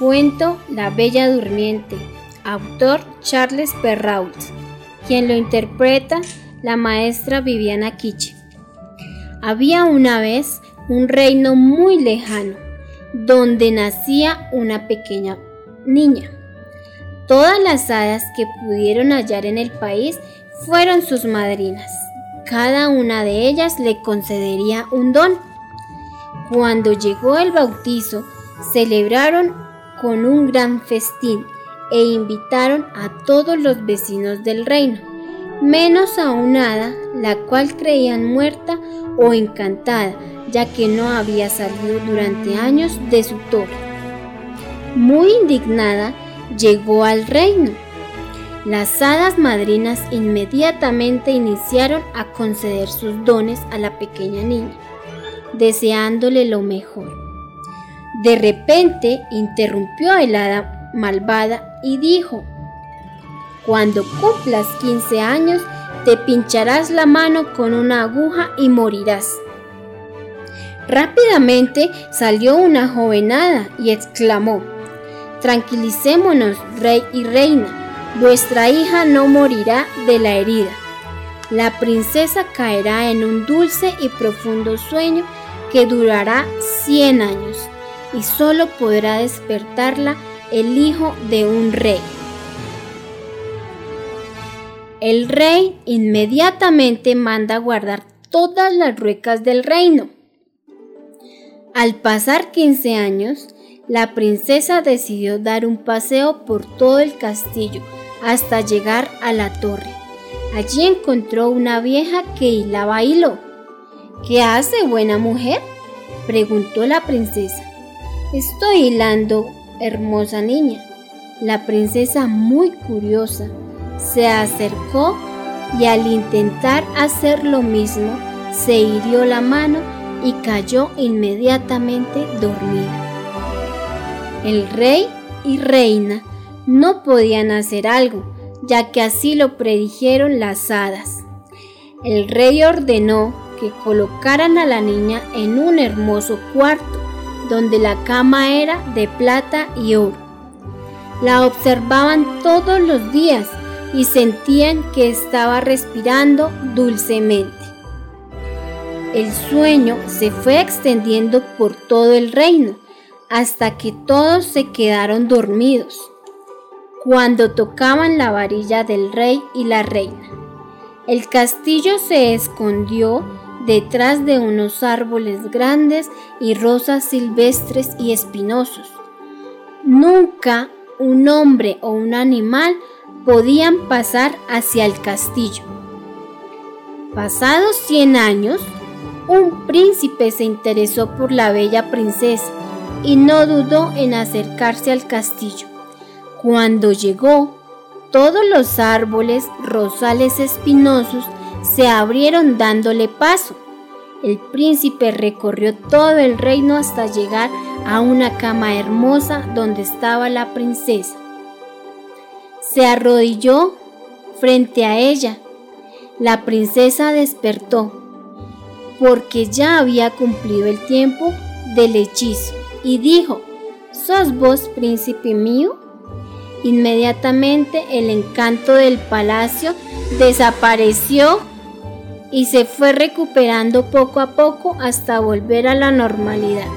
Cuento La Bella Durmiente, autor Charles Perrault, quien lo interpreta la maestra Viviana Kichi. Había una vez un reino muy lejano, donde nacía una pequeña niña. Todas las hadas que pudieron hallar en el país fueron sus madrinas. Cada una de ellas le concedería un don. Cuando llegó el bautizo, celebraron con un gran festín e invitaron a todos los vecinos del reino, menos a una hada, la cual creían muerta o encantada, ya que no había salido durante años de su torre. Muy indignada, llegó al reino. Las hadas madrinas inmediatamente iniciaron a conceder sus dones a la pequeña niña, deseándole lo mejor. De repente interrumpió el hada malvada y dijo, Cuando cumplas 15 años, te pincharás la mano con una aguja y morirás. Rápidamente salió una jovenada y exclamó, Tranquilicémonos, rey y reina, vuestra hija no morirá de la herida. La princesa caerá en un dulce y profundo sueño que durará 100 años y solo podrá despertarla el hijo de un rey. El rey inmediatamente manda guardar todas las ruecas del reino. Al pasar 15 años, la princesa decidió dar un paseo por todo el castillo hasta llegar a la torre. Allí encontró una vieja que hilaba hilo. ¿Qué hace, buena mujer? preguntó la princesa. Estoy hilando, hermosa niña. La princesa, muy curiosa, se acercó y al intentar hacer lo mismo, se hirió la mano y cayó inmediatamente dormida. El rey y reina no podían hacer algo, ya que así lo predijeron las hadas. El rey ordenó que colocaran a la niña en un hermoso cuarto donde la cama era de plata y oro. La observaban todos los días y sentían que estaba respirando dulcemente. El sueño se fue extendiendo por todo el reino hasta que todos se quedaron dormidos cuando tocaban la varilla del rey y la reina. El castillo se escondió detrás de unos árboles grandes y rosas silvestres y espinosos. Nunca un hombre o un animal podían pasar hacia el castillo. Pasados 100 años, un príncipe se interesó por la bella princesa y no dudó en acercarse al castillo. Cuando llegó, todos los árboles, rosales espinosos, se abrieron dándole paso. El príncipe recorrió todo el reino hasta llegar a una cama hermosa donde estaba la princesa. Se arrodilló frente a ella. La princesa despertó porque ya había cumplido el tiempo del hechizo y dijo, ¿Sos vos príncipe mío? Inmediatamente el encanto del palacio desapareció y se fue recuperando poco a poco hasta volver a la normalidad.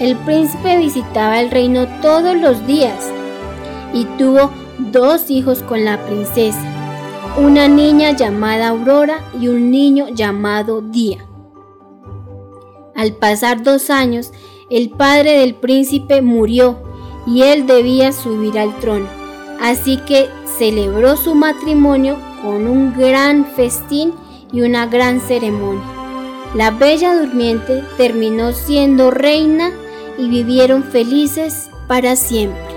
El príncipe visitaba el reino todos los días y tuvo dos hijos con la princesa, una niña llamada Aurora y un niño llamado Día. Al pasar dos años, el padre del príncipe murió y él debía subir al trono, así que celebró su matrimonio con un gran festín y una gran ceremonia. La bella durmiente terminó siendo reina y vivieron felices para siempre.